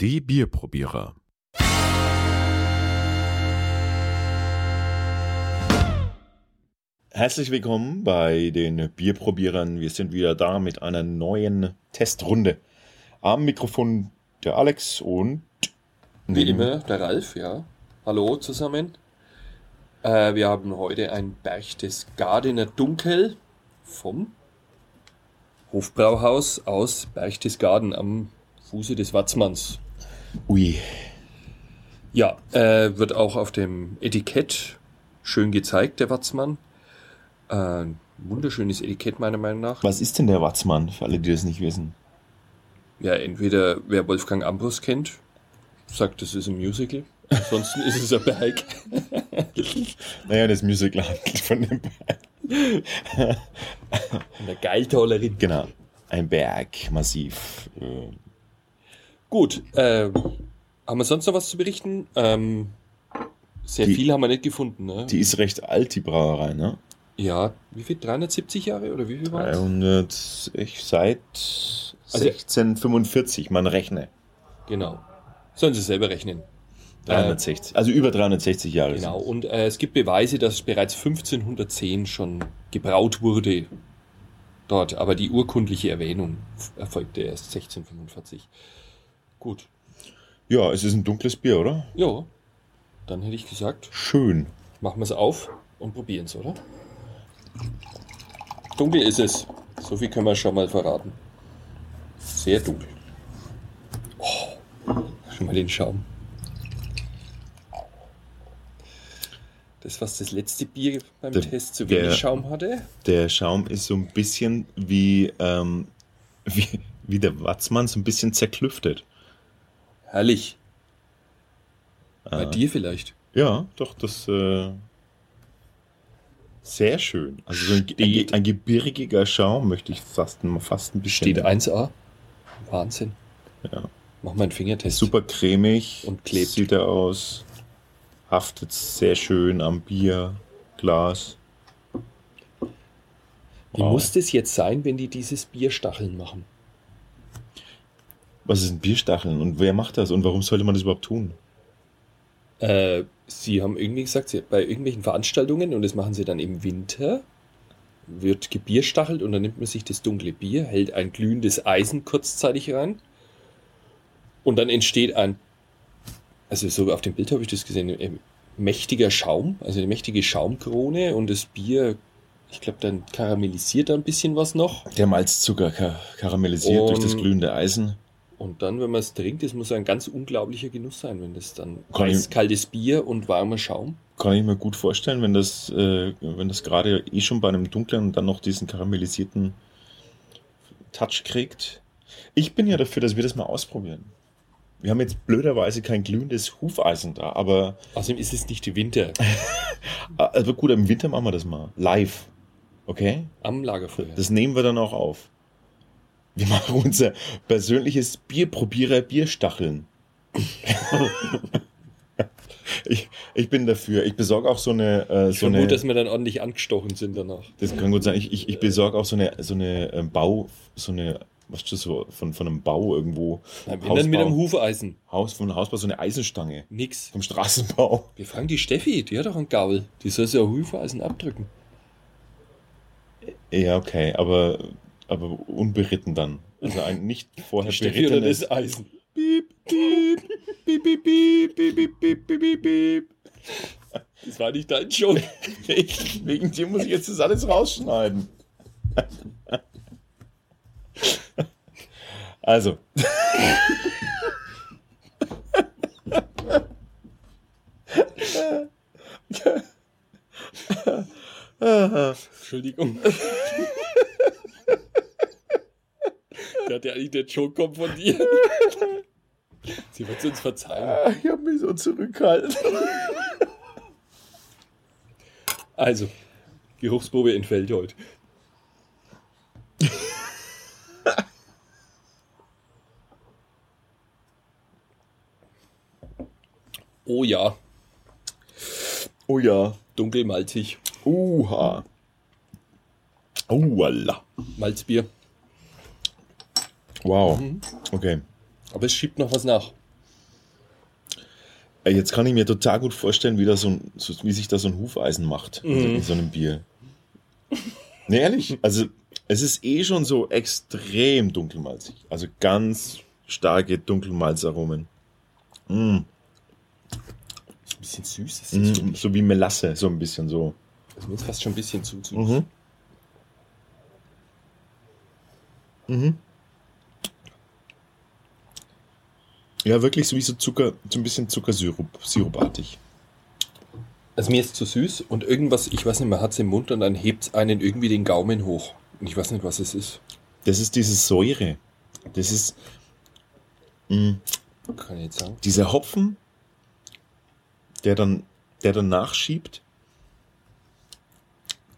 Die Bierprobierer. Herzlich willkommen bei den Bierprobierern. Wir sind wieder da mit einer neuen Testrunde. Am Mikrofon der Alex und Wie immer, der Ralf, ja. Hallo zusammen. Äh, wir haben heute ein Berchtesgadener Dunkel vom Hofbrauhaus aus Berchtesgaden am Fuße des Watzmanns. Ui, Ja, äh, wird auch auf dem Etikett schön gezeigt, der Watzmann. Äh, wunderschönes Etikett meiner Meinung nach. was ist denn der Watzmann, für alle, die das nicht wissen? Ja, entweder wer Wolfgang Ambros kennt, sagt, das ist ein Musical. Ansonsten ist es ein Berg. Naja, das Musical handelt von dem Berg. Eine Geiltollerin. Genau, ein Berg, massiv. Äh, Gut, äh, haben wir sonst noch was zu berichten? Ähm, sehr Die- viel haben wir nicht gefunden, ne? Die ist recht alt, die Brauerei, ne? ja, wie viel? 370 Jahre oder wie viel war es? 300, ich seit Also- 1645, man rechne. Genau. Sollen Sie selber rechnen. 360, also über 360 Jahre. Genau. sind. Und äh, es gibt Beweise, dass bereits 1510 schon gebraut wurde dort, aber die urkundliche Erwähnung erfolgte erst 1645. Gut. Ja, es ist ein dunkles Bier, oder? Ja, dann hätte ich gesagt, Schön. machen wir es auf und probieren es, oder? Dunkel ist es. So viel können wir schon mal verraten. Sehr dunkel. Oh, schon mal den Schaum. Das, was das letzte Bier beim Der- Test zu der- wenig Schaum hatte. Der Schaum ist so ein bisschen wie, ähm, wie, wie der Watzmann, so ein bisschen zerklüftet. Herrlich. Bei Ah. dir vielleicht. Ja, doch, das äh, sehr schön. Also so ein, ein, ein gebirgiger Schaum möchte ich fast, fast ein bisschen. Steht 1A. Wahnsinn. Ja. Mach mal einen Fingertest. Super cremig. Und klebt. Sieht er aus. Haftet sehr schön am Bierglas. Wie Wow. muss das jetzt sein, wenn die dieses Bier Stacheln machen? Was ist ein Bierstacheln und wer macht das und warum sollte man das überhaupt tun? Äh, sie haben irgendwie gesagt, sie, bei irgendwelchen Veranstaltungen, und das machen sie dann im Winter, wird gebierstachelt und dann nimmt man sich das dunkle Bier, hält ein glühendes Eisen kurzzeitig rein und dann entsteht ein, also so auf dem Bild habe ich das gesehen, mächtiger Schaum, also eine mächtige Schaumkrone und das Bier, ich glaube, dann karamellisiert da ein bisschen was noch Der Malzzucker ka karamellisiert durch das Und- glühende Eisen. Und dann, wenn man es trinkt, das muss ein ganz unglaublicher Genuss sein, wenn das dann kaltes Bier und warmer Schaum. Kann ich mir gut vorstellen, wenn das, äh, wenn das gerade eh schon bei einem dunklen und dann noch diesen karamellisierten Touch kriegt. Ich bin ja dafür, dass wir das mal ausprobieren. Wir haben jetzt blöderweise kein glühendes Hufeisen da, aber Außerdem ist es nicht Winter also gut, im Winter machen wir das mal. Live. Okay? am Lagerfeuer. Das nehmen wir dann auch auf. Wir machen unser persönliches Bierprobierer Bierstacheln. ich, ich bin dafür. Ich besorge auch so eine. Äh, ich so vermute, eine dass wir dann ordentlich angestochen sind danach. das kann gut sein. Ich, ich, ich besorge auch so eine, so eine ähm, Bau, so eine, was ist das so, von, von einem Bau irgendwo. Nein, wenn dann mit einem Hufeisen. Haus, von einem Hausbau, so eine Eisenstange. Nix. Vom Straßenbau. Wir fragen die Steffi, die hat doch einen Gaul. Die soll sich ein Hufeisen abdrücken. Ja, okay, aber, aber unberitten dann. Also ein nicht vorher berittenes. Eisen. Piep, piep, piep, piep, piep, piep, piep, piep, piep. Das war nicht dein Joke. Wegen dir muss ich jetzt das alles rausschneiden. Also. Entschuldigung. Hat ja eigentlich der Joke kommt von dir. Sie wird es uns verzeihen. Ich habe mich so zurückgehalten. Also, Geruchsprobe entfällt heute. Oh ja, Oh ja. dunkelmalzig. Uha. Uala. Malzbier. Wow. Okay. Aber es schiebt noch was nach. Ey, Jetzt kann ich mir total gut vorstellen, wie, da so ein, so, wie sich da so ein Hufeisen macht in so- Mhm. in so einem Bier. Nee, ehrlich, also es ist eh schon so extrem dunkelmalzig. Also ganz starke Dunkelmalzaromen. Mm, Ist ein bisschen süß. Ist das mm, so wie Melasse, so ein bisschen so. ist mir jetzt fast schon ein bisschen zu süß. Mhm. Mhm. Ja, wirklich so wie so Zucker, so ein bisschen Zuckersirup, sirupartig. Also mir ist zu süß und irgendwas, ich weiß nicht, man hat es im Mund und dann hebt es einen irgendwie den Gaumen hoch. Und ich weiß nicht, was es ist. Das ist diese Säure. Das ist mh, Kann ich jetzt sagen. dieser Hopfen, der dann, der dann nachschiebt.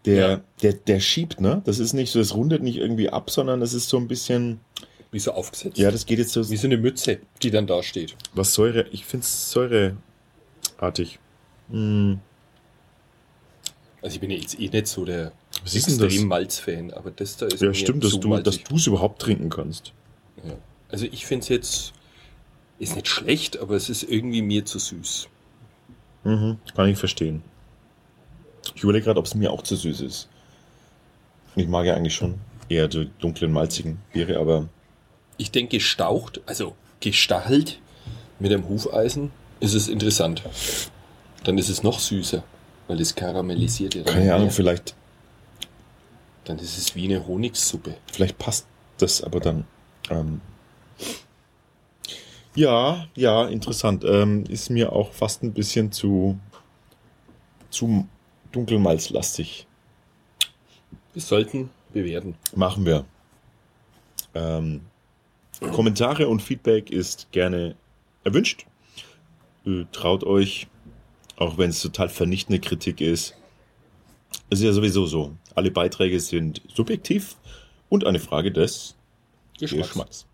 Der, Ja. der, der schiebt, ne? Das ist nicht so, das rundet nicht irgendwie ab, sondern das ist so ein bisschen, Wie so aufgesetzt. ja, das geht jetzt so, Wie so eine Mütze, die dann da steht. was Säure, ich finde es säureartig. Mm, Also ich bin ja jetzt eh nicht so der Was ist denn das? extrem Malz-Fan, aber das da ist Ja, stimmt, dass du es überhaupt trinken kannst. Ja. Also ich finde es jetzt, ist nicht schlecht, aber es ist irgendwie mir zu süß. Mhm, kann ich verstehen. Ich überlege gerade, ob es mir auch zu süß ist. Ich mag ja eigentlich schon eher die dunklen, malzigen Biere, aber Ich denke, gestaucht, also gestachelt mit einem Hufeisen, ist es interessant. Dann ist es noch süßer, weil es karamellisiert ja keine Ahnung, mehr. vielleicht, Dann ist es wie eine Honigsuppe. vielleicht passt das aber dann. Ähm, ja, ja, interessant. Ähm, ist mir auch fast ein bisschen zu, zu dunkelmalzlastig. Wir sollten bewerten. Machen wir. Ähm, Kommentare und Feedback ist gerne erwünscht. Äh, traut euch, auch wenn es total vernichtende Kritik ist. Es ist ja sowieso so. Alle Beiträge sind subjektiv und eine Frage des Geschmacks. Geschmacks.